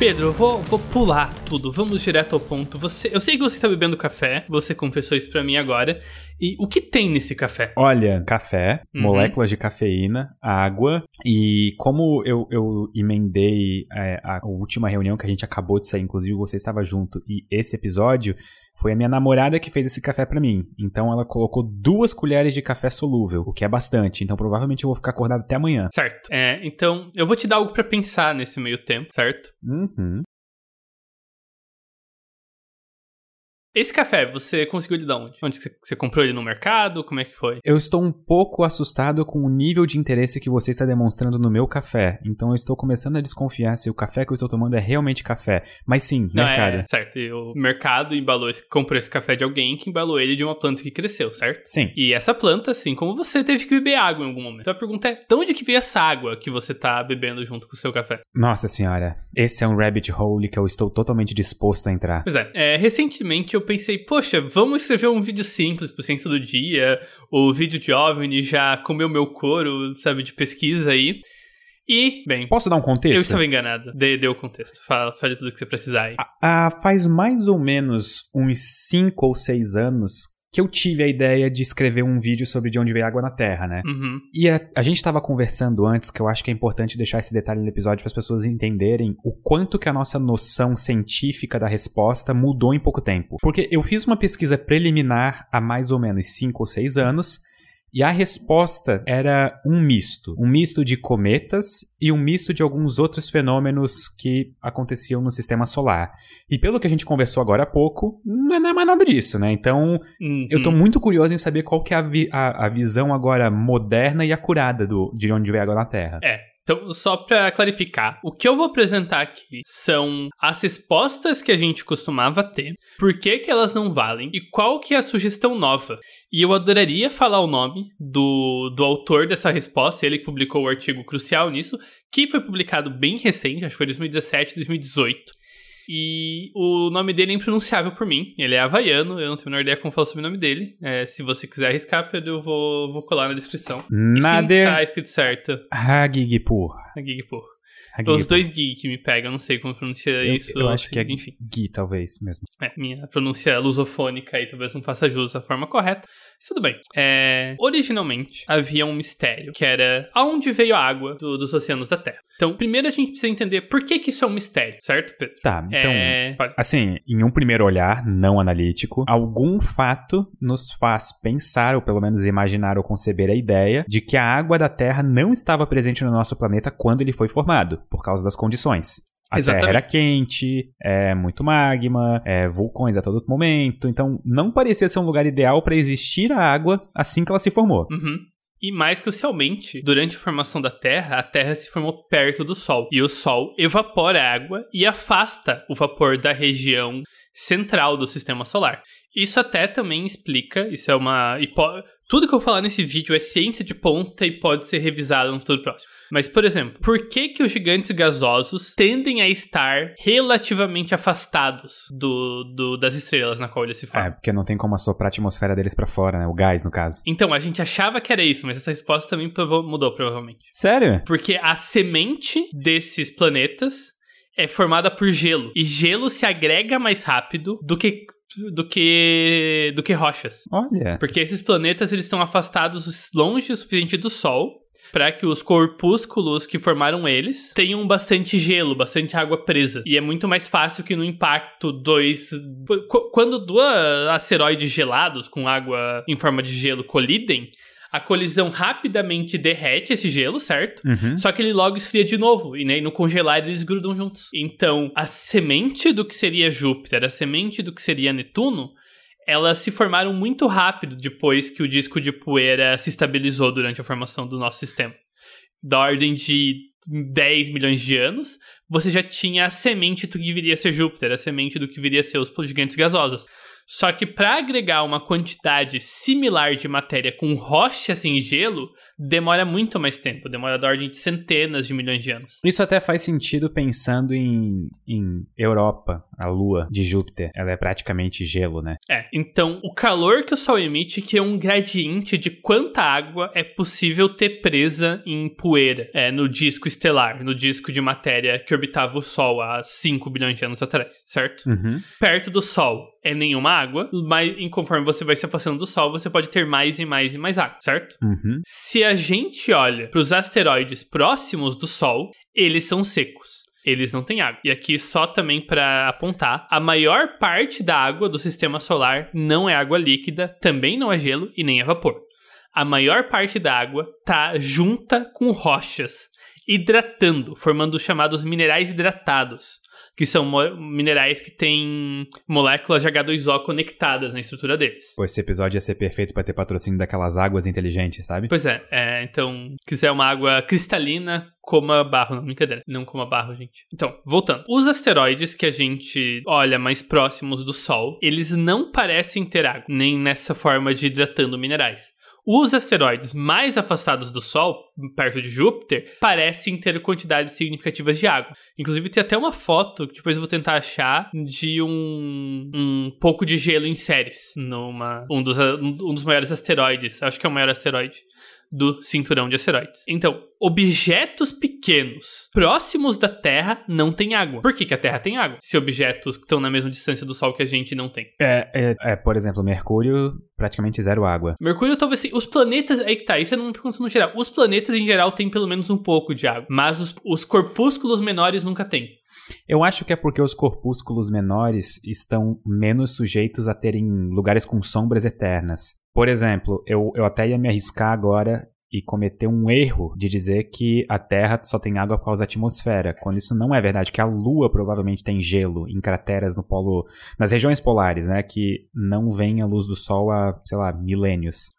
Pedro, eu vou, vou pular tudo, vamos direto ao ponto. Você, eu sei que você está bebendo café, você confessou isso para mim agora. E o que tem nesse café? Olha, café, uhum. moléculas de cafeína, água e como eu, eu emendei é, a última reunião que a gente acabou de sair, inclusive você estava junto, e esse episódio foi a minha namorada que fez esse café para mim. Então ela colocou duas colheres de café solúvel, o que é bastante. Então provavelmente eu vou ficar acordado até amanhã. Certo. É, então eu vou te dar algo para pensar nesse meio tempo, certo? Uhum. Esse café, você conseguiu ele de onde? Onde você, você comprou ele no mercado? Como é que foi? Eu estou um pouco assustado com o nível de interesse que você está demonstrando no meu café. Então eu estou começando a desconfiar se o café que eu estou tomando é realmente café. Mas sim, Não, mercado. É, certo. E o mercado embalou esse, comprou esse café de alguém que embalou ele de uma planta que cresceu, certo? Sim. E essa planta, assim como você, teve que beber água em algum momento. Então a pergunta é: de onde que veio essa água que você está bebendo junto com o seu café? Nossa senhora, esse é um rabbit hole que eu estou totalmente disposto a entrar. Pois é, é recentemente eu pensei, poxa, vamos escrever um vídeo simples pro Ciência do Dia. O vídeo de OVNI já comeu meu couro, sabe, de pesquisa aí. E, bem. Posso dar um contexto? Eu estava enganado. Dê, dê o contexto. Fala, fale tudo que você precisar aí. Ah, faz mais ou menos uns 5 ou 6 anos que eu tive a ideia de escrever um vídeo sobre de onde veio água na Terra, né? Uhum. E a, a gente estava conversando antes, que eu acho que é importante deixar esse detalhe no episódio para as pessoas entenderem o quanto que a nossa noção científica da resposta mudou em pouco tempo. Porque eu fiz uma pesquisa preliminar há mais ou menos 5 ou 6 anos e a resposta era um misto. Um misto de cometas e um misto de alguns outros fenômenos que aconteciam no sistema solar. E pelo que a gente conversou agora há pouco, não é mais nada disso, né? Então, uhum. eu tô muito curioso em saber qual que é a, vi a, a visão agora moderna e acurada do, de onde veio água na Terra. É, então, só para clarificar, o que eu vou apresentar aqui são as respostas que a gente costumava ter, por que, que elas não valem e qual que é a sugestão nova. E eu adoraria falar o nome do, do autor dessa resposta, ele publicou o artigo crucial nisso, que foi publicado bem recente, acho que foi 2017, 2018. E o nome dele é impronunciável por mim. Ele é havaiano, eu não tenho a menor ideia como fala o sobrenome dele. É, se você quiser arriscar, Pedro, eu vou, vou colar na descrição. Nader. Sim, tá escrito certo. Hagigpur. Hagigpur. Então, os dois Gui que me pegam, não sei como pronunciar eu, isso. Eu acho assim, que é enfim. Gui, talvez mesmo. É, minha pronúncia lusofônica aí talvez não faça jus à forma correta. Mas tudo bem. É, originalmente havia um mistério, que era aonde veio a água do, dos oceanos da Terra. Então, primeiro a gente precisa entender por que, que isso é um mistério, certo, Pedro? Tá, então, é... assim, em um primeiro olhar não analítico, algum fato nos faz pensar, ou pelo menos imaginar ou conceber a ideia de que a água da Terra não estava presente no nosso planeta quando ele foi formado, por causa das condições. A Exatamente. Terra era quente, é muito magma, é, vulcões a todo momento, então não parecia ser um lugar ideal para existir a água assim que ela se formou. Uhum. E mais crucialmente, durante a formação da Terra, a Terra se formou perto do Sol. E o Sol evapora a água e afasta o vapor da região central do sistema solar. Isso até também explica, isso é uma. Tudo que eu falar nesse vídeo é ciência de ponta e pode ser revisado no futuro próximo. Mas, por exemplo, por que, que os gigantes gasosos tendem a estar relativamente afastados do, do das estrelas na qual eles se formam? É, porque não tem como assoprar a atmosfera deles para fora, né? O gás, no caso. Então, a gente achava que era isso, mas essa resposta também mudou, provavelmente. Sério? Porque a semente desses planetas é formada por gelo. E gelo se agrega mais rápido do que do que do que rochas. Olha. Porque esses planetas eles estão afastados longe o suficiente do Sol para que os corpúsculos que formaram eles tenham bastante gelo, bastante água presa. E é muito mais fácil que no impacto dois quando dois asteroides gelados com água em forma de gelo colidem, a colisão rapidamente derrete esse gelo, certo? Uhum. Só que ele logo esfria de novo. E né, no congelar eles grudam juntos. Então, a semente do que seria Júpiter, a semente do que seria Netuno, elas se formaram muito rápido depois que o disco de poeira se estabilizou durante a formação do nosso sistema. Da ordem de 10 milhões de anos, você já tinha a semente do que viria a ser Júpiter, a semente do que viria a ser os gigantes gasosos. Só que para agregar uma quantidade similar de matéria com rochas em gelo, demora muito mais tempo, demora da ordem de centenas de milhões de anos. Isso até faz sentido pensando em, em Europa, a lua de Júpiter. Ela é praticamente gelo, né? É, então o calor que o Sol emite que é um gradiente de quanta água é possível ter presa em poeira é, no disco estelar, no disco de matéria que orbitava o Sol há 5 bilhões de anos atrás, certo? Uhum. Perto do Sol é nenhuma água, mas conforme você vai se afastando do Sol, você pode ter mais e mais e mais água, certo? Uhum. Se a gente olha para os asteroides próximos do Sol, eles são secos. Eles não têm água. E aqui só também para apontar, a maior parte da água do sistema solar não é água líquida, também não é gelo e nem é vapor. A maior parte da água tá junta com rochas, hidratando, formando os chamados minerais hidratados que são minerais que têm moléculas de H2O conectadas na estrutura deles. Pô, esse episódio ia ser perfeito para ter patrocínio daquelas águas inteligentes, sabe? Pois é, é então, quiser uma água cristalina, coma barro. Não, brincadeira. Não coma barro, gente. Então, voltando. Os asteroides que a gente olha mais próximos do Sol, eles não parecem ter água, nem nessa forma de hidratando minerais. Os asteroides mais afastados do Sol, perto de Júpiter, parecem ter quantidades significativas de água. Inclusive, tem até uma foto que depois eu vou tentar achar de um, um pouco de gelo em séries, numa um dos, um dos maiores asteroides. Acho que é o maior asteroide do cinturão de asteroides. Então, objetos pequenos próximos da Terra não têm água. Por que, que a Terra tem água? Se objetos que estão na mesma distância do Sol que a gente não tem. É, é, é por exemplo, Mercúrio, praticamente zero água. Mercúrio talvez sim. Os planetas, aí que tá, isso é uma pergunta no geral. Os planetas em geral têm pelo menos um pouco de água, mas os, os corpúsculos menores nunca têm. Eu acho que é porque os corpúsculos menores estão menos sujeitos a terem lugares com sombras eternas. Por exemplo, eu, eu até ia me arriscar agora e cometer um erro de dizer que a Terra só tem água por causa da atmosfera, quando isso não é verdade, que a Lua provavelmente tem gelo em crateras no polo, nas regiões polares, né, que não vem a luz do Sol há, sei lá, milênios.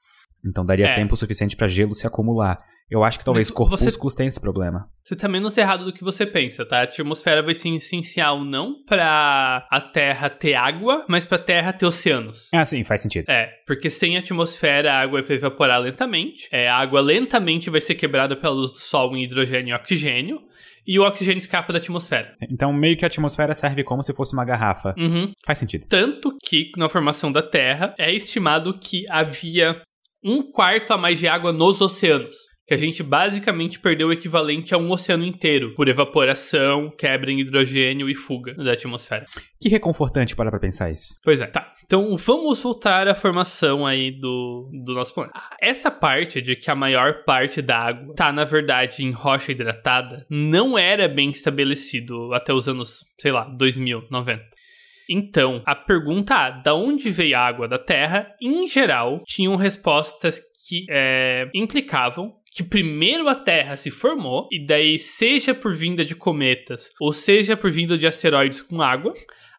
Então daria é. tempo suficiente para gelo se acumular. Eu acho que talvez Mas corpúsculos você, tenham esse problema. Você tá menos errado do que você pensa, tá? A atmosfera vai ser essencial não para a Terra ter água, mas para a Terra ter oceanos. Ah, sim, faz sentido. É, porque sem atmosfera a água vai evaporar lentamente. É, a água lentamente vai ser quebrada pela luz do Sol em hidrogênio e oxigênio e o oxigênio escapa da atmosfera. Então, meio que a atmosfera serve como se fosse uma garrafa. Uhum. Faz sentido. Tanto que, na formação da Terra, é estimado que havia um quarto a mais de água nos oceanos. Que a gente basicamente perdeu o equivalente a um oceano inteiro por evaporação, quebra em hidrogênio e fuga da atmosfera. Que reconfortante para pra pensar isso. Pois é, tá. Então vamos voltar à formação aí do, do nosso planeta. Essa parte de que a maior parte da água tá, na verdade, em rocha hidratada, não era bem estabelecido até os anos, sei lá, 2090. Então, a pergunta A, da onde veio a água da Terra, em geral, tinham respostas que é, implicavam que primeiro a Terra se formou, e daí, seja por vinda de cometas, ou seja por vinda de asteroides com água,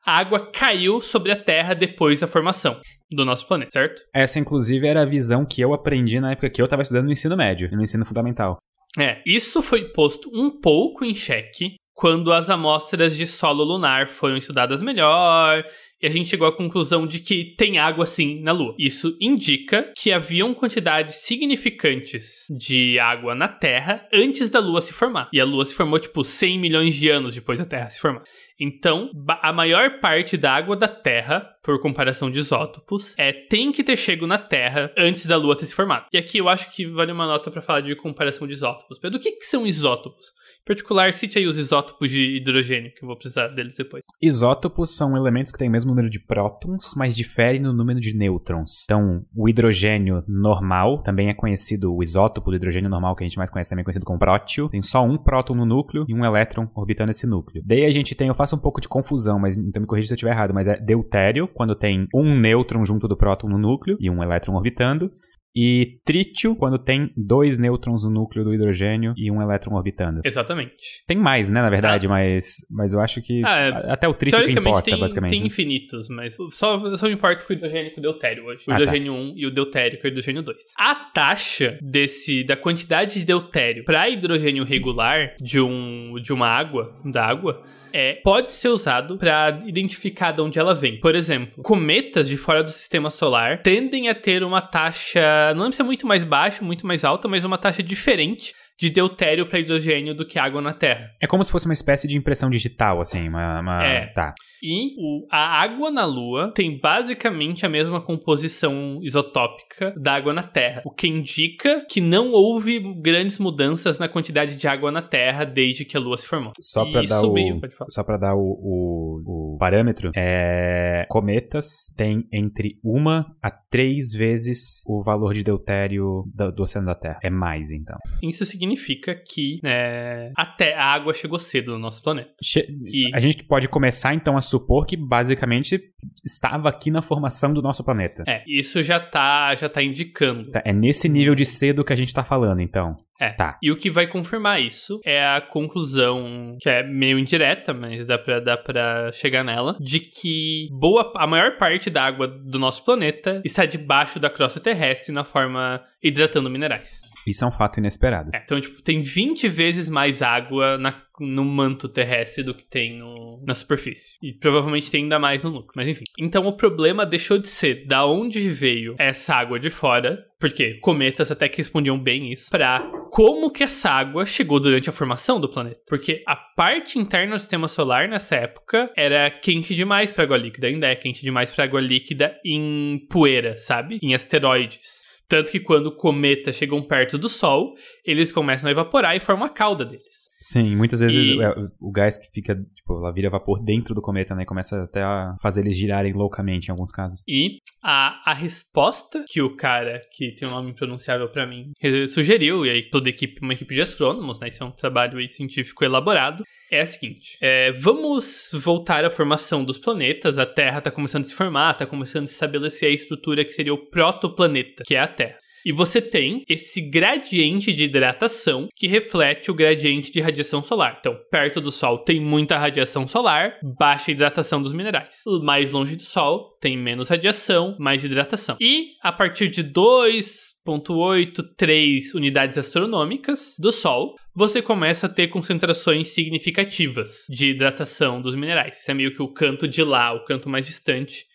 a água caiu sobre a Terra depois da formação do nosso planeta, certo? Essa, inclusive, era a visão que eu aprendi na época que eu estava estudando no ensino médio, no ensino fundamental. É, isso foi posto um pouco em xeque quando as amostras de solo lunar foram estudadas melhor e a gente chegou à conclusão de que tem água sim na Lua. Isso indica que haviam quantidades significantes de água na Terra antes da Lua se formar. E a Lua se formou tipo 100 milhões de anos depois da Terra se formar. Então, a maior parte da água da Terra, por comparação de isótopos, é tem que ter chego na Terra antes da Lua ter se formado. E aqui eu acho que vale uma nota para falar de comparação de isótopos. Pedro, o que, que são isótopos? Particular, cite aí os isótopos de hidrogênio, que eu vou precisar deles depois. Isótopos são elementos que têm o mesmo número de prótons, mas diferem no número de nêutrons. Então, o hidrogênio normal, também é conhecido, o isótopo do hidrogênio normal, que a gente mais conhece, também é conhecido como prótio, tem só um próton no núcleo e um elétron orbitando esse núcleo. Daí a gente tem, eu faço um pouco de confusão, mas então me corrija se eu estiver errado, mas é deutério, quando tem um nêutron junto do próton no núcleo e um elétron orbitando. E trítio, quando tem dois nêutrons no núcleo do hidrogênio e um elétron orbitando. Exatamente. Tem mais, né, na verdade, ah. mas, mas eu acho que ah, é, até o trítio que importa, tem, basicamente. Tem infinitos, mas só, só me importa com o hidrogênio e com o deutério hoje. O ah, tá. hidrogênio tá. 1 e o deutério com o hidrogênio 2. A taxa desse, da quantidade de deutério para hidrogênio regular de, um, de uma água, da água, é, pode ser usado para identificar de onde ela vem. Por exemplo, cometas de fora do sistema solar tendem a ter uma taxa, não lembro se é muito mais baixa, muito mais alta, mas uma taxa diferente de deutério para hidrogênio do que água na Terra. É como se fosse uma espécie de impressão digital, assim, uma... uma... É. Tá. E o, a água na Lua tem basicamente a mesma composição isotópica da água na Terra, o que indica que não houve grandes mudanças na quantidade de água na Terra desde que a Lua se formou. Só para dar, o, só pra dar o, o, o parâmetro, é, cometas têm entre uma a três vezes o valor de deutério do, do oceano da Terra. É mais, então. Isso significa que é, até a água chegou cedo no nosso planeta. Che e... A gente pode começar, então, a supor que basicamente estava aqui na formação do nosso planeta. É, isso já tá, já tá indicando. Tá, é nesse nível de cedo que a gente tá falando, então. É. Tá. E o que vai confirmar isso é a conclusão, que é meio indireta, mas dá pra, dá pra chegar nela, de que boa, a maior parte da água do nosso planeta está debaixo da crosta terrestre na forma hidratando minerais. Isso é um fato inesperado. É, então, tipo, tem 20 vezes mais água na, no manto terrestre do que tem no, na superfície. E provavelmente tem ainda mais no núcleo, mas enfim. Então o problema deixou de ser da onde veio essa água de fora, porque cometas até que respondiam bem isso, pra como que essa água chegou durante a formação do planeta. Porque a parte interna do sistema solar nessa época era quente demais para água líquida, ainda é quente demais para água líquida em poeira, sabe? Em asteroides. Tanto que quando cometas chegam perto do Sol, eles começam a evaporar e formam a cauda deles. Sim, muitas vezes e... o, o gás que fica, tipo, ela vira vapor dentro do cometa, né? Começa até a fazer eles girarem loucamente em alguns casos. E a, a resposta que o cara, que tem um nome impronunciável para mim, sugeriu, e aí toda a equipe, uma equipe de astrônomos, né? Isso é um trabalho científico elaborado, é a seguinte: é, vamos voltar à formação dos planetas. A Terra está começando a se formar, está começando a se estabelecer a estrutura que seria o protoplaneta, que é a Terra. E você tem esse gradiente de hidratação que reflete o gradiente de radiação solar. Então, perto do Sol tem muita radiação solar, baixa hidratação dos minerais. Mais longe do Sol tem menos radiação, mais hidratação. E a partir de 2,83 unidades astronômicas do Sol, você começa a ter concentrações significativas de hidratação dos minerais. Isso é meio que o canto de lá, o canto mais distante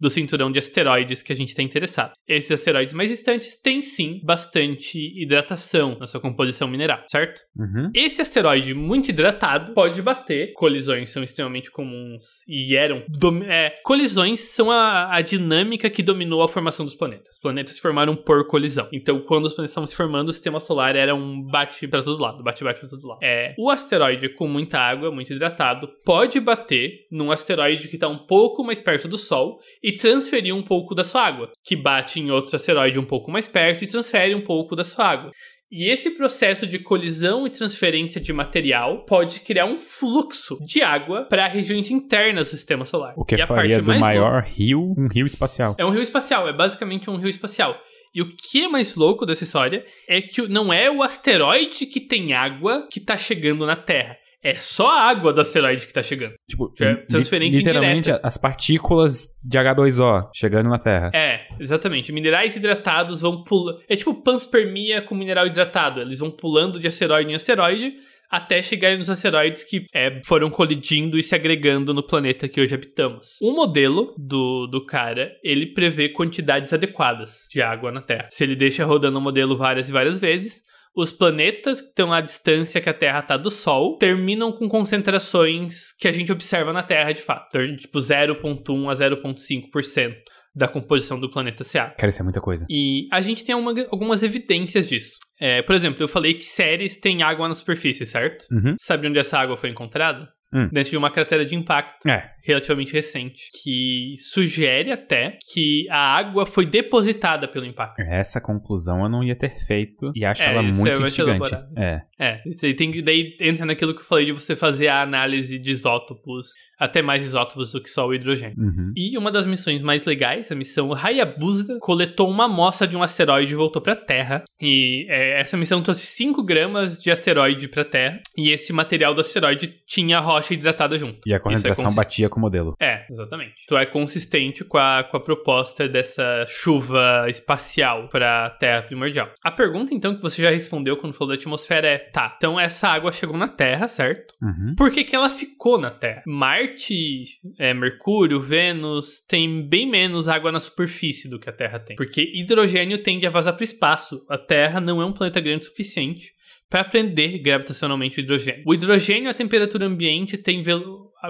do cinturão de asteroides que a gente está interessado. Esses asteroides mais distantes têm sim bastante hidratação na sua composição mineral, certo? Uhum. Esse asteroide muito hidratado pode bater. Colisões são extremamente comuns e eram. É, colisões são a, a dinâmica que dominou a formação dos planetas. Os planetas se formaram por colisão. Então, quando os planetas estavam se formando, o sistema solar era um bate para todo lado, bate-bate para todo lado. É, o asteroide com muita água, muito hidratado, pode bater num asteroide que está um pouco mais perto do Sol e e transferir um pouco da sua água, que bate em outro asteroide um pouco mais perto e transfere um pouco da sua água. E esse processo de colisão e transferência de material pode criar um fluxo de água para regiões internas do sistema solar. O que e faria do maior louca, rio um rio espacial. É um rio espacial, é basicamente um rio espacial. E o que é mais louco dessa história é que não é o asteroide que tem água que está chegando na Terra é só a água do asteroide que tá chegando. Tipo, é transferência literalmente indireta. as partículas de H2O chegando na Terra. É, exatamente. Minerais hidratados vão pulando. É tipo panspermia com mineral hidratado. Eles vão pulando de asteroide em asteroide até chegarem nos asteroides que é, foram colidindo e se agregando no planeta que hoje habitamos. O modelo do, do cara, ele prevê quantidades adequadas de água na Terra. Se ele deixa rodando o modelo várias e várias vezes, os planetas que estão à distância que a Terra está do Sol terminam com concentrações que a gente observa na Terra de fato, então, tipo 0,1 a 0,5% da composição do planeta Seattle. Cara, isso é muita coisa. E a gente tem uma, algumas evidências disso. É, por exemplo, eu falei que séries têm água na superfície, certo? Uhum. Sabe onde essa água foi encontrada? Hum. Dentro de uma cratera de impacto é. relativamente recente, que sugere até que a água foi depositada pelo impacto. Essa conclusão eu não ia ter feito e acho é, ela muito é instigante. É. É, isso tem, daí entra naquilo que eu falei de você fazer a análise de isótopos, até mais isótopos do que só o hidrogênio. Uhum. E uma das missões mais legais, a missão Hayabusa, coletou uma amostra de um asteroide e voltou para a Terra. E é, é, essa missão trouxe 5 gramas de asteroide pra Terra. E esse material do asteroide tinha rocha hidratada junto. E a concentração é batia com o modelo. É, exatamente. Então é consistente com a, com a proposta dessa chuva espacial pra Terra primordial. A pergunta, então, que você já respondeu quando falou da atmosfera é: tá, então essa água chegou na Terra, certo? Uhum. Por que, que ela ficou na Terra? Marte, é, Mercúrio, Vênus tem bem menos água na superfície do que a Terra tem. Porque hidrogênio tende a vazar para o espaço. A Terra não é um planeta grande o suficiente para prender gravitacionalmente o hidrogênio. O hidrogênio a temperatura ambiente tem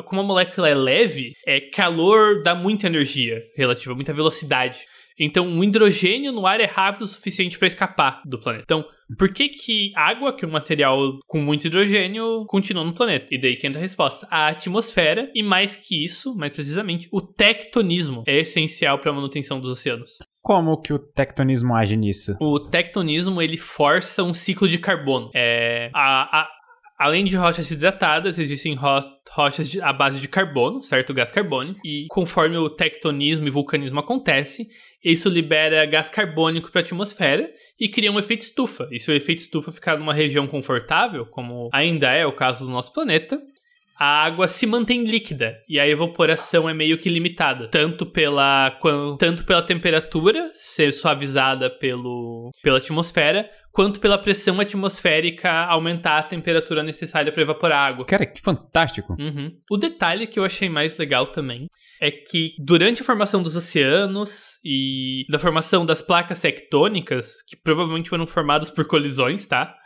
como a molécula é leve, é calor dá muita energia relativa, muita velocidade. Então, o hidrogênio no ar é rápido o suficiente para escapar do planeta. Então, por que que água, que é um material com muito hidrogênio, continua no planeta? E daí que entra a resposta. A atmosfera e mais que isso, mais precisamente, o tectonismo é essencial para a manutenção dos oceanos. Como que o tectonismo age nisso? O tectonismo, ele força um ciclo de carbono. É, a, a, Além de rochas hidratadas, existem ro rochas de, à base de carbono, certo? Gás carbônico. E conforme o tectonismo e vulcanismo acontece, isso libera gás carbônico para a atmosfera e cria um efeito estufa. E se o efeito estufa ficar numa região confortável, como ainda é o caso do nosso planeta, a água se mantém líquida e a evaporação é meio que limitada, tanto pela, tanto pela temperatura ser suavizada pelo, pela atmosfera, quanto pela pressão atmosférica aumentar a temperatura necessária para evaporar a água. Cara, que fantástico! Uhum. O detalhe que eu achei mais legal também é que durante a formação dos oceanos e da formação das placas tectônicas, que provavelmente foram formadas por colisões, tá?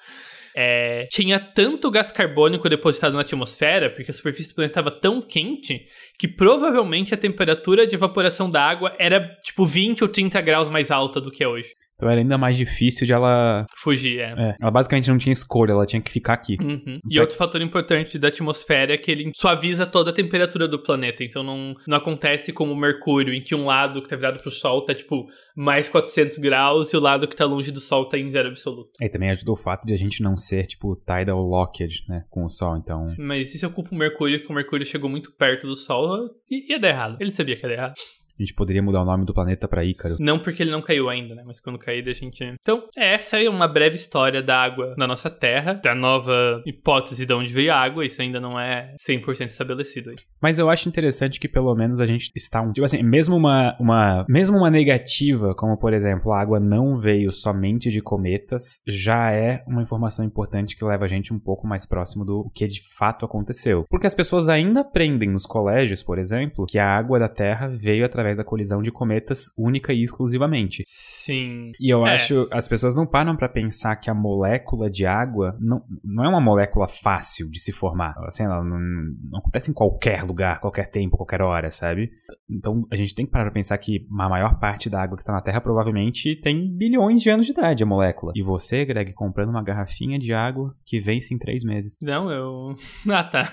É, tinha tanto gás carbônico depositado na atmosfera, porque a superfície do planeta estava tão quente, que provavelmente a temperatura de evaporação da água era tipo 20 ou 30 graus mais alta do que é hoje. Então era ainda mais difícil de ela. Fugir, é. é ela basicamente não tinha escolha, ela tinha que ficar aqui. Uhum. E outro fator importante da atmosfera é que ele suaviza toda a temperatura do planeta. Então não, não acontece como o Mercúrio, em que um lado que tá virado pro Sol tá tipo mais 400 graus e o lado que tá longe do Sol tá em zero absoluto. E também ajudou o fato de a gente não ser tipo tidal locked, né, com o Sol, então. Mas e se eu culpo o Mercúrio, que o Mercúrio chegou muito perto do Sol, ia dar errado. Ele sabia que ia dar errado. A gente poderia mudar o nome do planeta para Ícaro. Não porque ele não caiu ainda, né? Mas quando cair, a gente. Então, essa é uma breve história da água na nossa Terra, da nova hipótese de onde veio a água. Isso ainda não é 100% estabelecido aí. Mas eu acho interessante que pelo menos a gente está um. Tipo assim, mesmo uma, uma, mesmo uma negativa, como por exemplo, a água não veio somente de cometas, já é uma informação importante que leva a gente um pouco mais próximo do que de fato aconteceu. Porque as pessoas ainda aprendem nos colégios, por exemplo, que a água da Terra veio através através da colisão de cometas única e exclusivamente. Sim. E eu é. acho, as pessoas não param para pensar que a molécula de água não, não é uma molécula fácil de se formar. Assim, ela não, não acontece em qualquer lugar, qualquer tempo, qualquer hora, sabe? Então a gente tem que parar pra pensar que a maior parte da água que está na Terra provavelmente tem bilhões de anos de idade, a molécula. E você, Greg, comprando uma garrafinha de água que vence em três meses. Não, eu. Ah, tá.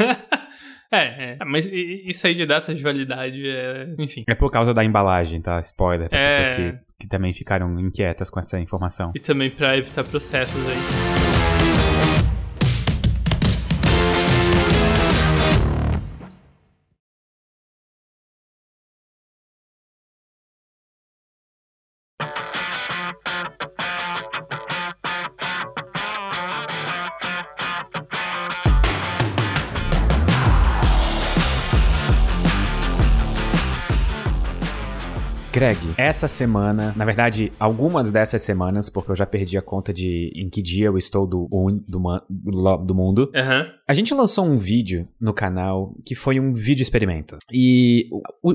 É, é, mas isso aí de data de validade é. Enfim. É por causa da embalagem, tá? Spoiler, para é... pessoas que, que também ficaram inquietas com essa informação. E também para evitar processos aí. Greg, essa semana, na verdade, algumas dessas semanas, porque eu já perdi a conta de em que dia eu estou do, do, do mundo, uhum. a gente lançou um vídeo no canal que foi um vídeo experimento. E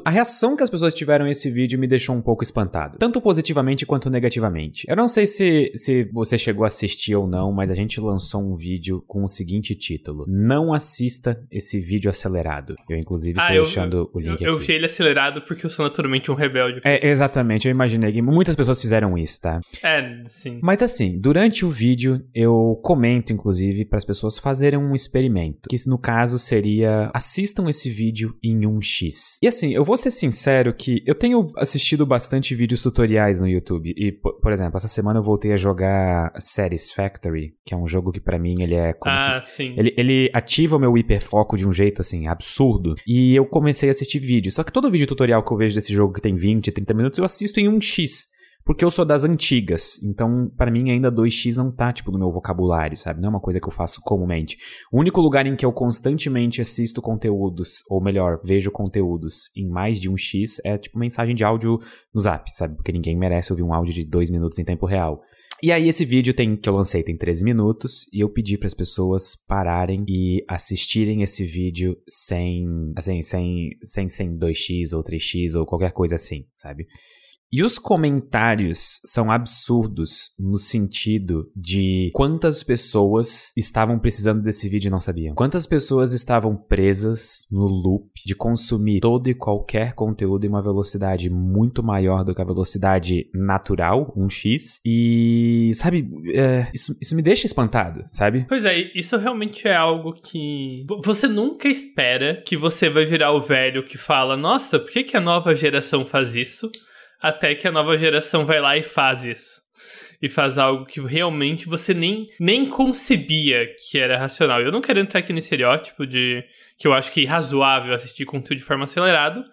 a reação que as pessoas tiveram esse vídeo me deixou um pouco espantado, tanto positivamente quanto negativamente. Eu não sei se, se você chegou a assistir ou não, mas a gente lançou um vídeo com o seguinte título: Não assista esse vídeo acelerado. Eu, inclusive, estou ah, eu, deixando o link eu, aqui. Eu vi ele acelerado porque eu sou naturalmente um rebelde. É, exatamente, eu imaginei que muitas pessoas fizeram isso, tá? É, sim. Mas assim, durante o vídeo eu comento, inclusive, para as pessoas fazerem um experimento, que no caso seria assistam esse vídeo em 1x. E assim, eu vou ser sincero que eu tenho assistido bastante vídeos tutoriais no YouTube e, por exemplo, essa semana eu voltei a jogar Series Factory, que é um jogo que para mim ele é como ah, se... sim. Ele, ele ativa o meu hiperfoco de um jeito assim absurdo. E eu comecei a assistir vídeos. Só que todo vídeo tutorial que eu vejo desse jogo que tem 20, 30 minutos, eu assisto em 1x. Porque eu sou das antigas, então para mim ainda 2x não tá, tipo, no meu vocabulário, sabe? Não é uma coisa que eu faço comumente. O único lugar em que eu constantemente assisto conteúdos, ou melhor, vejo conteúdos em mais de um x é, tipo, mensagem de áudio no zap, sabe? Porque ninguém merece ouvir um áudio de dois minutos em tempo real. E aí esse vídeo tem que eu lancei tem 13 minutos e eu pedi para as pessoas pararem e assistirem esse vídeo sem assim, sem sem sem 2x ou 3x ou qualquer coisa assim, sabe? E os comentários são absurdos no sentido de quantas pessoas estavam precisando desse vídeo e não sabiam. Quantas pessoas estavam presas no loop de consumir todo e qualquer conteúdo em uma velocidade muito maior do que a velocidade natural, 1x. E, sabe, é, isso, isso me deixa espantado, sabe? Pois é, isso realmente é algo que você nunca espera que você vai virar o velho que fala: Nossa, por que, que a nova geração faz isso? Até que a nova geração vai lá e faz isso. E faz algo que realmente você nem, nem concebia que era racional. Eu não quero entrar aqui nesse estereótipo de que eu acho que é razoável assistir conteúdo de forma acelerada,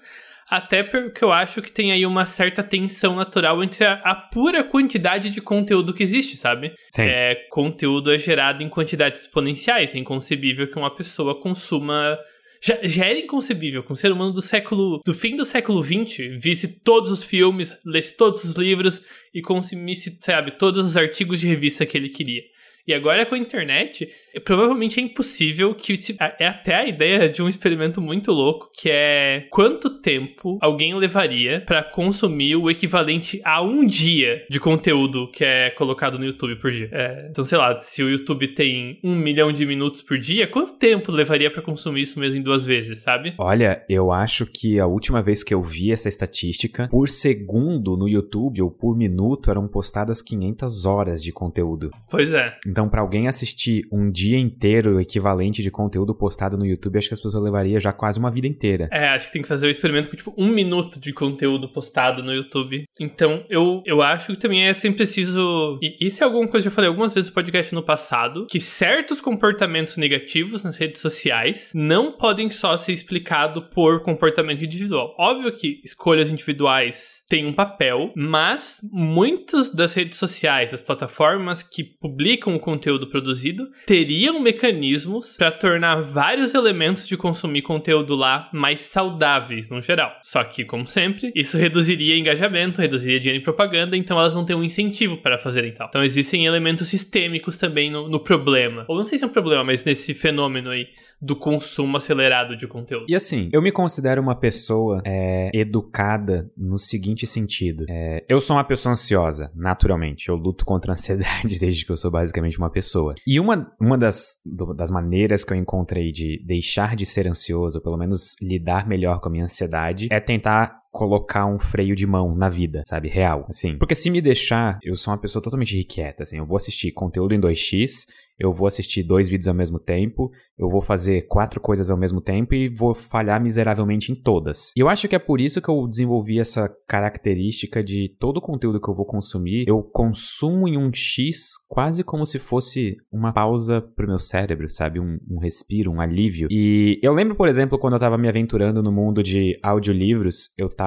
até porque eu acho que tem aí uma certa tensão natural entre a, a pura quantidade de conteúdo que existe, sabe? Sim. É, conteúdo é gerado em quantidades exponenciais. É inconcebível que uma pessoa consuma já, já era inconcebível que um ser humano do século. do fim do século XX visse todos os filmes, lesse todos os livros e consumisse, sabe, todos os artigos de revista que ele queria. E agora com a internet, é, provavelmente é impossível que se, é até a ideia de um experimento muito louco, que é quanto tempo alguém levaria para consumir o equivalente a um dia de conteúdo que é colocado no YouTube por dia. É, então, sei lá, se o YouTube tem um milhão de minutos por dia, quanto tempo levaria para consumir isso mesmo em duas vezes, sabe? Olha, eu acho que a última vez que eu vi essa estatística, por segundo no YouTube ou por minuto eram postadas 500 horas de conteúdo. Pois é. Então, para alguém assistir um dia inteiro equivalente de conteúdo postado no YouTube, acho que as pessoas levaria já quase uma vida inteira. É, acho que tem que fazer o experimento com tipo um minuto de conteúdo postado no YouTube. Então, eu, eu acho que também é sempre preciso. E isso é alguma coisa que eu falei algumas vezes no podcast no passado: que certos comportamentos negativos nas redes sociais não podem só ser explicados por comportamento individual. Óbvio que escolhas individuais têm um papel, mas muitas das redes sociais, as plataformas que publicam o conteúdo produzido, teriam mecanismos para tornar vários elementos de consumir conteúdo lá mais saudáveis no geral. Só que, como sempre, isso reduziria engajamento, reduziria dinheiro em propaganda, então elas não têm um incentivo para fazerem tal. Então existem elementos sistêmicos também no, no problema. Ou não sei se é um problema, mas nesse fenômeno aí do consumo acelerado de conteúdo. E assim, eu me considero uma pessoa é, educada no seguinte sentido. É, eu sou uma pessoa ansiosa, naturalmente. Eu luto contra a ansiedade desde que eu sou basicamente uma pessoa. E uma, uma das, do, das maneiras que eu encontrei de deixar de ser ansioso, ou pelo menos lidar melhor com a minha ansiedade, é tentar colocar um freio de mão na vida, sabe? Real, assim. Porque se me deixar, eu sou uma pessoa totalmente irrequieta, assim. Eu vou assistir conteúdo em 2x, eu vou assistir dois vídeos ao mesmo tempo, eu vou fazer quatro coisas ao mesmo tempo e vou falhar miseravelmente em todas. E eu acho que é por isso que eu desenvolvi essa característica de todo o conteúdo que eu vou consumir, eu consumo em um X quase como se fosse uma pausa pro meu cérebro, sabe? Um, um respiro, um alívio. E eu lembro, por exemplo, quando eu tava me aventurando no mundo de audiolivros, eu tava,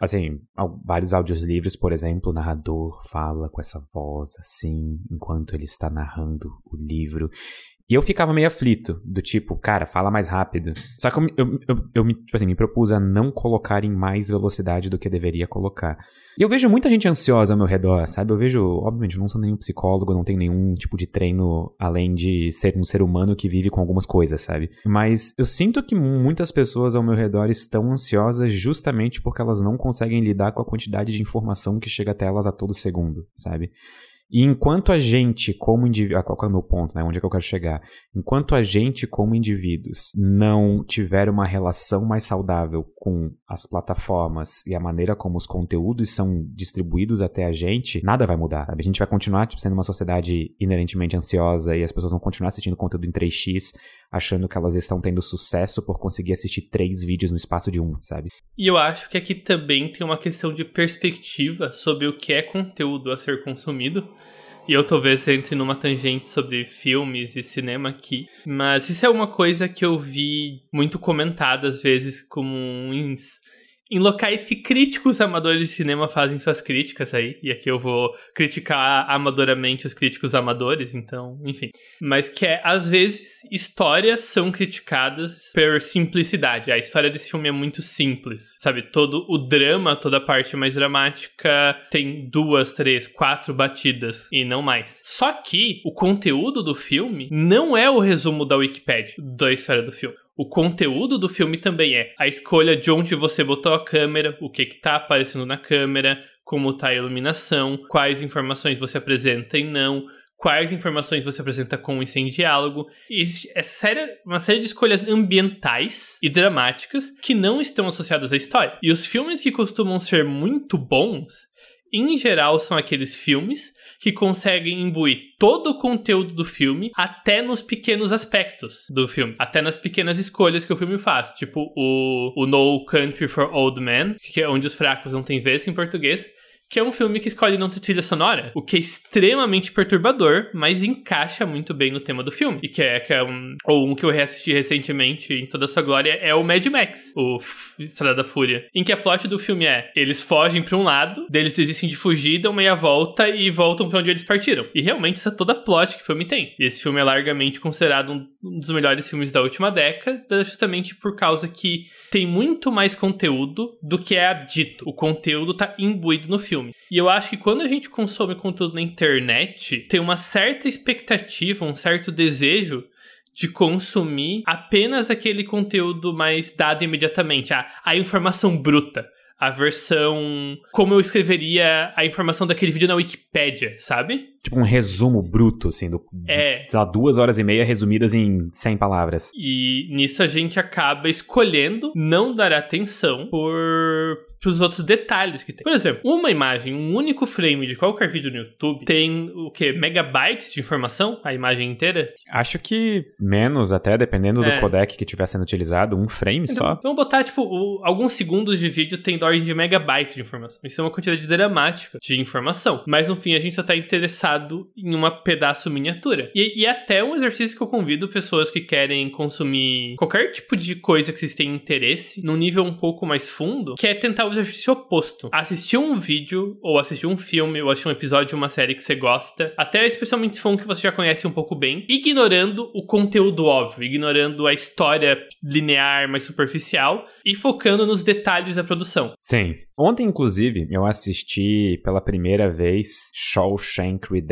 assim, vários audiolivros, por exemplo, o narrador fala com essa voz assim, enquanto ele está narrando o livro. E eu ficava meio aflito, do tipo, cara, fala mais rápido. Só que eu, eu, eu, eu me, tipo assim, me propus a não colocar em mais velocidade do que deveria colocar. E eu vejo muita gente ansiosa ao meu redor, sabe? Eu vejo, obviamente, não sou nenhum psicólogo, não tenho nenhum tipo de treino além de ser um ser humano que vive com algumas coisas, sabe? Mas eu sinto que muitas pessoas ao meu redor estão ansiosas justamente porque elas não conseguem lidar com a quantidade de informação que chega até elas a todo segundo, sabe? E enquanto a gente, como indivíduo. Ah, qual é o meu ponto, né? Onde é que eu quero chegar? Enquanto a gente, como indivíduos, não tiver uma relação mais saudável com as plataformas e a maneira como os conteúdos são distribuídos até a gente, nada vai mudar. Sabe? A gente vai continuar tipo, sendo uma sociedade inerentemente ansiosa e as pessoas vão continuar assistindo conteúdo em 3x, achando que elas estão tendo sucesso por conseguir assistir três vídeos no espaço de um, sabe? E eu acho que aqui também tem uma questão de perspectiva sobre o que é conteúdo a ser consumido. E eu talvez entre numa tangente sobre filmes e cinema aqui. Mas isso é uma coisa que eu vi muito comentada às vezes como um em locais que críticos amadores de cinema fazem suas críticas aí, e aqui eu vou criticar amadoramente os críticos amadores, então, enfim. Mas que é, às vezes, histórias são criticadas por simplicidade. A história desse filme é muito simples, sabe? Todo o drama, toda a parte mais dramática tem duas, três, quatro batidas e não mais. Só que o conteúdo do filme não é o resumo da Wikipedia da história do filme. O conteúdo do filme também é a escolha de onde você botou a câmera, o que que tá aparecendo na câmera, como tá a iluminação, quais informações você apresenta e não, quais informações você apresenta com e sem diálogo. É séria, uma série de escolhas ambientais e dramáticas que não estão associadas à história. E os filmes que costumam ser muito bons, em geral, são aqueles filmes que conseguem imbuir todo o conteúdo do filme, até nos pequenos aspectos do filme, até nas pequenas escolhas que o filme faz, tipo o, o No Country for Old Men, que é onde os fracos não têm vez em português, que é um filme que escolhe não ter trilha sonora, o que é extremamente perturbador, mas encaixa muito bem no tema do filme. E que é, que é um, ou um que eu reassisti recentemente em toda a sua glória é o Mad Max, o Estrada da Fúria, em que a plot do filme é: eles fogem para um lado, deles desistem de fugir, dão meia volta e voltam para onde eles partiram. E realmente essa é toda a plot que o filme tem. E esse filme é largamente considerado um dos melhores filmes da última década, justamente por causa que tem muito mais conteúdo do que é dito. O conteúdo tá imbuído no filme filme. E eu acho que quando a gente consome conteúdo na internet, tem uma certa expectativa, um certo desejo de consumir apenas aquele conteúdo mais dado imediatamente, a, a informação bruta a versão. Como eu escreveria a informação daquele vídeo na Wikipédia, sabe? Tipo um resumo bruto, assim, do, de, é. sei lá, duas horas e meia resumidas em 100 palavras. E nisso a gente acaba escolhendo não dar atenção por os outros detalhes que tem. Por exemplo, uma imagem, um único frame de qualquer vídeo no YouTube tem o que? Megabytes de informação? A imagem inteira? Acho que menos, até dependendo é. do codec que estiver sendo utilizado, um frame então, só. Então botar, tipo, o, alguns segundos de vídeo tem da ordem de megabytes de informação. Isso é uma quantidade dramática de informação. Mas no fim a gente só tá interessado em um pedaço miniatura. E, e até um exercício que eu convido pessoas que querem consumir qualquer tipo de coisa que vocês tenham interesse, num nível um pouco mais fundo, que é tentar exercício oposto. Assistir um vídeo, ou assistir um filme, ou assistir um episódio de uma série que você gosta, até especialmente se for um que você já conhece um pouco bem, ignorando o conteúdo óbvio, ignorando a história linear, mais superficial, e focando nos detalhes da produção. Sim. Ontem, inclusive, eu assisti pela primeira vez Shawshank Redemption,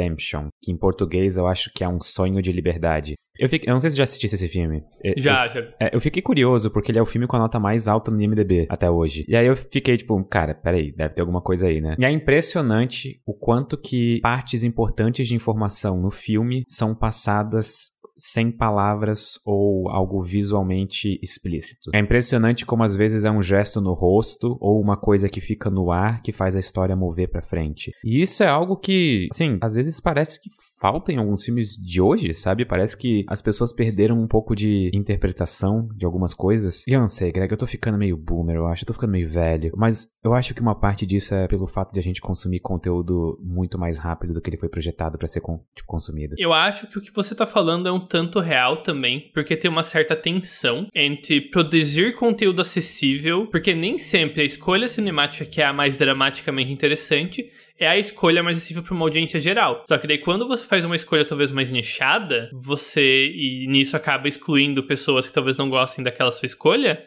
que em português eu acho que é um sonho de liberdade. Eu, fiquei, eu não sei se já assistisse esse filme. Já, eu, já. É, eu fiquei curioso, porque ele é o filme com a nota mais alta no IMDB até hoje. E aí eu fiquei tipo, cara, peraí, deve ter alguma coisa aí, né? E é impressionante o quanto que partes importantes de informação no filme são passadas sem palavras ou algo visualmente explícito. É impressionante como às vezes é um gesto no rosto ou uma coisa que fica no ar que faz a história mover para frente. E isso é algo que, assim, às vezes parece que falta em alguns filmes de hoje, sabe? Parece que as pessoas perderam um pouco de interpretação de algumas coisas. E eu não sei, Greg, eu tô ficando meio boomer, eu acho, eu tô ficando meio velho, mas eu acho que uma parte disso é pelo fato de a gente consumir conteúdo muito mais rápido do que ele foi projetado para ser tipo, consumido. Eu acho que o que você tá falando é um tanto real também, porque tem uma certa tensão entre produzir conteúdo acessível, porque nem sempre a escolha cinemática que é a mais dramaticamente interessante é a escolha mais acessível para uma audiência geral. Só que daí quando você faz uma escolha talvez mais nichada, você e nisso acaba excluindo pessoas que talvez não gostem daquela sua escolha,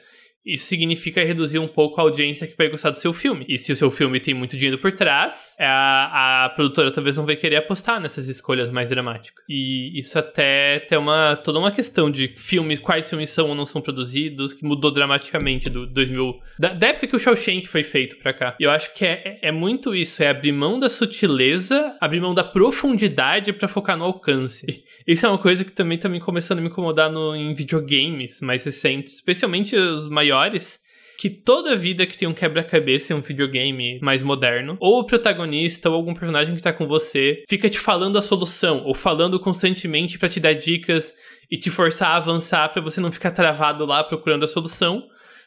isso significa reduzir um pouco a audiência que vai gostar do seu filme. E se o seu filme tem muito dinheiro por trás, a, a produtora talvez não vai querer apostar nessas escolhas mais dramáticas. E isso até tem uma toda uma questão de filmes, quais filmes são ou não são produzidos, que mudou dramaticamente do 2000, da, da época que o Shawshank foi feito pra cá. E eu acho que é, é, é muito isso, é abrir mão da sutileza, abrir mão da profundidade para focar no alcance. Isso é uma coisa que também tá me começando a me incomodar no, em videogames mais recentes, especialmente os maiores maiores que toda vida que tem um quebra-cabeça em um videogame mais moderno, ou o protagonista ou algum personagem que tá com você fica te falando a solução, ou falando constantemente para te dar dicas e te forçar a avançar para você não ficar travado lá procurando a solução,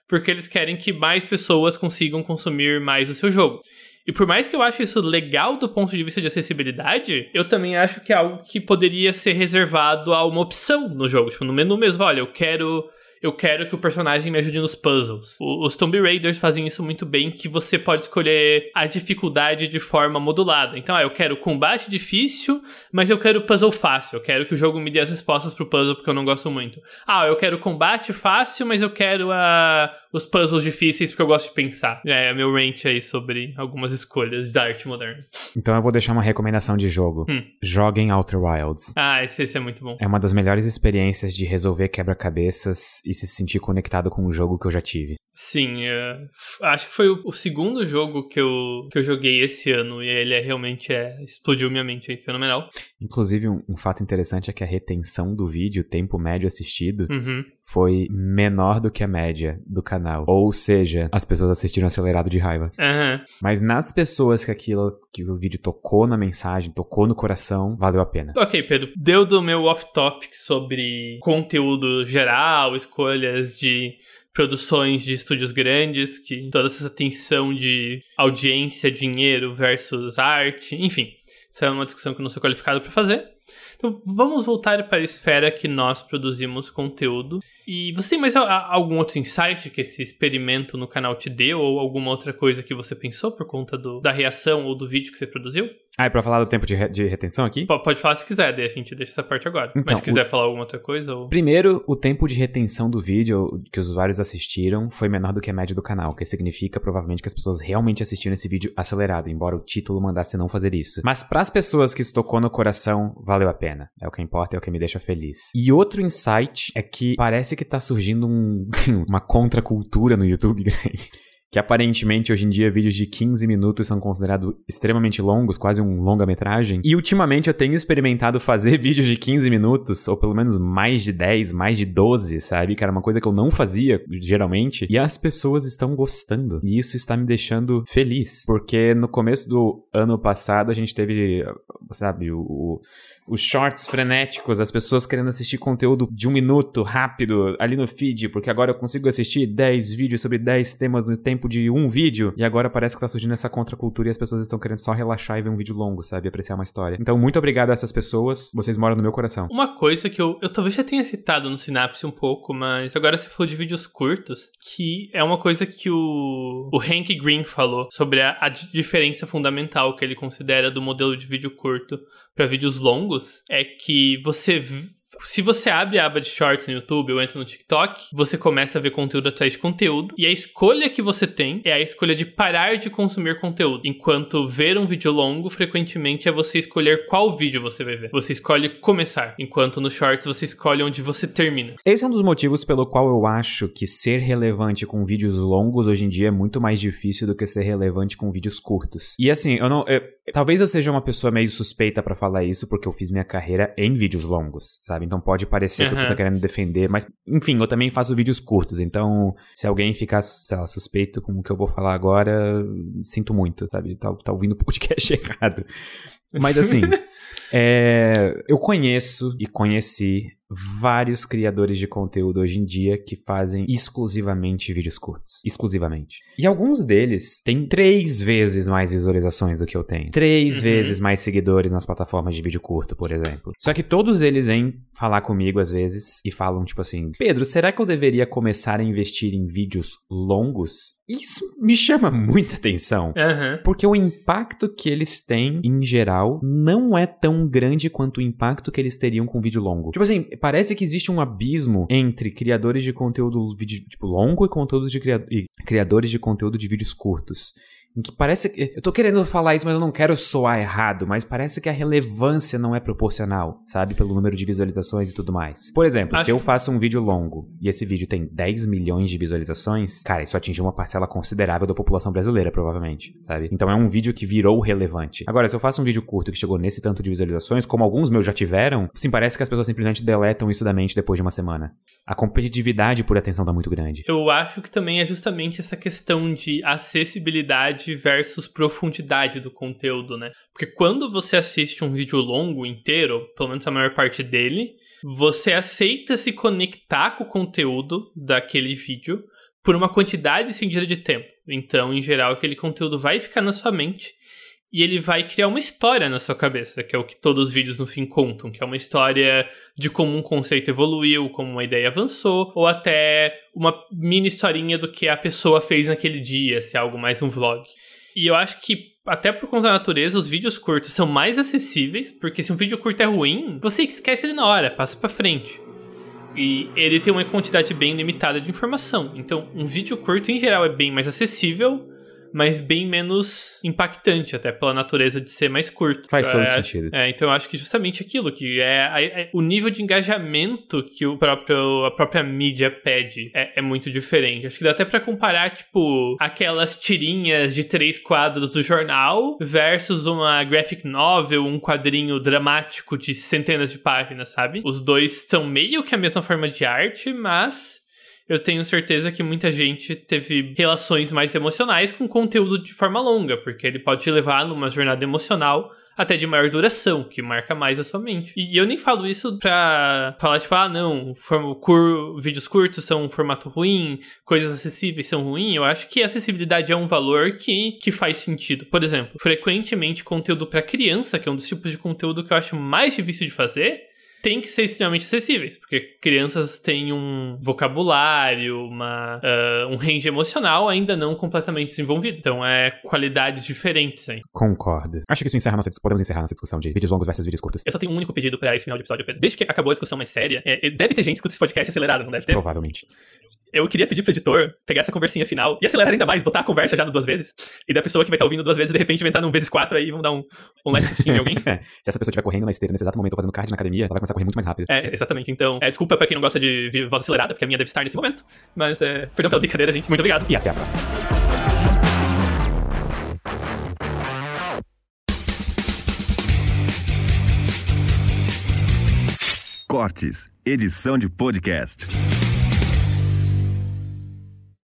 porque eles querem que mais pessoas consigam consumir mais o seu jogo. E por mais que eu ache isso legal do ponto de vista de acessibilidade, eu também acho que é algo que poderia ser reservado a uma opção no jogo. Tipo, no menu mesmo, olha, eu quero eu quero que o personagem me ajude nos puzzles. O, os Tomb Raiders fazem isso muito bem, que você pode escolher a dificuldade de forma modulada. Então, ah, eu quero combate difícil, mas eu quero puzzle fácil. Eu quero que o jogo me dê as respostas pro puzzle porque eu não gosto muito. Ah, eu quero combate fácil, mas eu quero a, os puzzles difíceis porque eu gosto de pensar. É, meu rant aí sobre algumas escolhas da arte moderna. Então eu vou deixar uma recomendação de jogo. Hum. Joguem Outer Wilds. Ah, esse, esse é muito bom. É uma das melhores experiências de resolver quebra-cabeças e se sentir conectado com um jogo que eu já tive. Sim, é, acho que foi o, o, segundo jogo que eu, que eu joguei esse ano e ele é, realmente é, explodiu minha mente aí, fenomenal. Inclusive, um, um, fato interessante é que a retenção do vídeo, o tempo médio assistido, uhum. foi menor do que a média do canal. Ou seja, as pessoas assistiram acelerado de raiva. Uhum. Mas nas pessoas que aquilo, que o vídeo tocou na mensagem, tocou no coração, valeu a pena. Ok, Pedro, deu do meu off-topic sobre conteúdo geral, escolhas de produções de estúdios grandes, que toda essa tensão de audiência, dinheiro versus arte, enfim, isso é uma discussão que eu não sou qualificado para fazer. Então vamos voltar para a esfera que nós produzimos conteúdo. E você tem mais algum outro insight que esse experimento no canal te deu? Ou alguma outra coisa que você pensou por conta do, da reação ou do vídeo que você produziu? Ah, e pra falar do tempo de, re de retenção aqui? P pode falar se quiser, daí a gente deixa essa parte agora. Então, Mas se quiser o... falar alguma outra coisa. Ou... Primeiro, o tempo de retenção do vídeo que os usuários assistiram foi menor do que a média do canal, o que significa provavelmente que as pessoas realmente assistiram esse vídeo acelerado, embora o título mandasse não fazer isso. Mas para as pessoas que estocou no coração, valeu a pena. É o que importa, é o que me deixa feliz. E outro insight é que parece que tá surgindo um, uma contracultura no YouTube, que aparentemente hoje em dia vídeos de 15 minutos são considerados extremamente longos, quase um longa-metragem. E ultimamente eu tenho experimentado fazer vídeos de 15 minutos, ou pelo menos mais de 10, mais de 12, sabe? Que era uma coisa que eu não fazia geralmente. E as pessoas estão gostando. E isso está me deixando feliz. Porque no começo do ano passado a gente teve, sabe, o os shorts frenéticos, as pessoas querendo assistir conteúdo de um minuto, rápido, ali no feed, porque agora eu consigo assistir 10 vídeos sobre 10 temas no tempo de um vídeo, e agora parece que tá surgindo essa contracultura e as pessoas estão querendo só relaxar e ver um vídeo longo, sabe? Apreciar uma história. Então, muito obrigado a essas pessoas, vocês moram no meu coração. Uma coisa que eu, eu talvez já tenha citado no Synapse um pouco, mas agora você falou de vídeos curtos, que é uma coisa que o, o Hank Green falou sobre a, a diferença fundamental que ele considera do modelo de vídeo curto para vídeos longos é que você se você abre a aba de shorts no YouTube ou entra no TikTok, você começa a ver conteúdo atrás de conteúdo. E a escolha que você tem é a escolha de parar de consumir conteúdo. Enquanto ver um vídeo longo, frequentemente é você escolher qual vídeo você vai ver. Você escolhe começar. Enquanto no shorts você escolhe onde você termina. Esse é um dos motivos pelo qual eu acho que ser relevante com vídeos longos hoje em dia é muito mais difícil do que ser relevante com vídeos curtos. E assim, eu não. Eu, talvez eu seja uma pessoa meio suspeita para falar isso, porque eu fiz minha carreira em vídeos longos, sabe? Então pode parecer uhum. que eu tô querendo defender, mas enfim, eu também faço vídeos curtos, então se alguém ficar, sei lá, suspeito com o que eu vou falar agora, sinto muito, sabe? Tá, tá ouvindo o podcast errado. Mas assim, é, eu conheço e conheci vários criadores de conteúdo hoje em dia que fazem exclusivamente vídeos curtos. Exclusivamente. E alguns deles têm três vezes mais visualizações do que eu tenho. Três uhum. vezes mais seguidores nas plataformas de vídeo curto, por exemplo. Só que todos eles vêm falar comigo às vezes e falam tipo assim: Pedro, será que eu deveria começar a investir em vídeos longos? Isso me chama muita atenção. Uhum. Porque o impacto que eles têm, em geral, não é tão grande quanto o impacto que eles teriam com vídeo longo. Tipo assim, parece que existe um abismo entre criadores de conteúdo vídeo, tipo, longo e, conteúdos de e criadores de conteúdo de vídeos curtos em que parece que. Eu tô querendo falar isso, mas eu não quero soar errado, mas parece que a relevância não é proporcional, sabe? Pelo número de visualizações e tudo mais. Por exemplo, Acho... se eu faço um vídeo longo e esse vídeo tem 10 milhões de visualizações, cara, isso atingiu uma parcela considerável da população brasileira, provavelmente, sabe? Então é um vídeo que virou relevante. Agora, se eu faço um vídeo curto que chegou nesse tanto de visualizações, como alguns meus já tiveram, sim, parece que as pessoas simplesmente deletam isso da mente depois de uma semana. A competitividade por atenção tá muito grande. Eu acho que também é justamente essa questão de acessibilidade qualidade versus profundidade do conteúdo, né? Porque quando você assiste um vídeo longo inteiro, pelo menos a maior parte dele, você aceita se conectar com o conteúdo daquele vídeo por uma quantidade estendida de tempo. Então, em geral, aquele conteúdo vai ficar na sua mente e ele vai criar uma história na sua cabeça, que é o que todos os vídeos no fim contam, que é uma história de como um conceito evoluiu, como uma ideia avançou, ou até uma mini historinha do que a pessoa fez naquele dia, se é algo mais um vlog. E eu acho que até por conta da natureza, os vídeos curtos são mais acessíveis, porque se um vídeo curto é ruim, você esquece ele na hora, passa para frente. E ele tem uma quantidade bem limitada de informação. Então, um vídeo curto em geral é bem mais acessível mas bem menos impactante, até pela natureza de ser mais curto. Faz todo é, sentido. É, então eu acho que justamente aquilo, que é, é, o nível de engajamento que o próprio, a própria mídia pede é, é muito diferente. Acho que dá até para comparar, tipo, aquelas tirinhas de três quadros do jornal versus uma graphic novel, um quadrinho dramático de centenas de páginas, sabe? Os dois são meio que a mesma forma de arte, mas eu tenho certeza que muita gente teve relações mais emocionais com conteúdo de forma longa, porque ele pode te levar numa jornada emocional até de maior duração, que marca mais a sua mente. E eu nem falo isso pra falar, tipo, ah, não, cur vídeos curtos são um formato ruim, coisas acessíveis são ruins. Eu acho que acessibilidade é um valor que, que faz sentido. Por exemplo, frequentemente conteúdo para criança, que é um dos tipos de conteúdo que eu acho mais difícil de fazer, tem que ser extremamente acessíveis, porque crianças têm um vocabulário, uma, uh, um range emocional ainda não completamente desenvolvido. Então é qualidades diferentes aí. Concordo. Acho que isso encerra nossa, podemos encerrar nossa discussão de vídeos longos versus vídeos curtos. Eu só tenho um único pedido para esse final de episódio, Pedro. Desde que acabou a discussão mais séria, é, deve ter gente que escuta esse podcast acelerado, não deve ter? Provavelmente eu queria pedir pro editor pegar essa conversinha final e acelerar ainda mais, botar a conversa já no duas vezes. E da pessoa que vai estar tá ouvindo duas vezes, de repente, vai entrar num vezes quatro aí, vão dar um, um left em alguém. Se essa pessoa estiver correndo na esteira nesse exato momento ou fazendo card na academia, ela vai começar a correr muito mais rápido. É, exatamente. Então, é, desculpa pra quem não gosta de voz acelerada, porque a minha deve estar nesse momento. Mas, é, perdão pela brincadeira, gente. Muito obrigado. E até a próxima. Cortes, edição de podcast.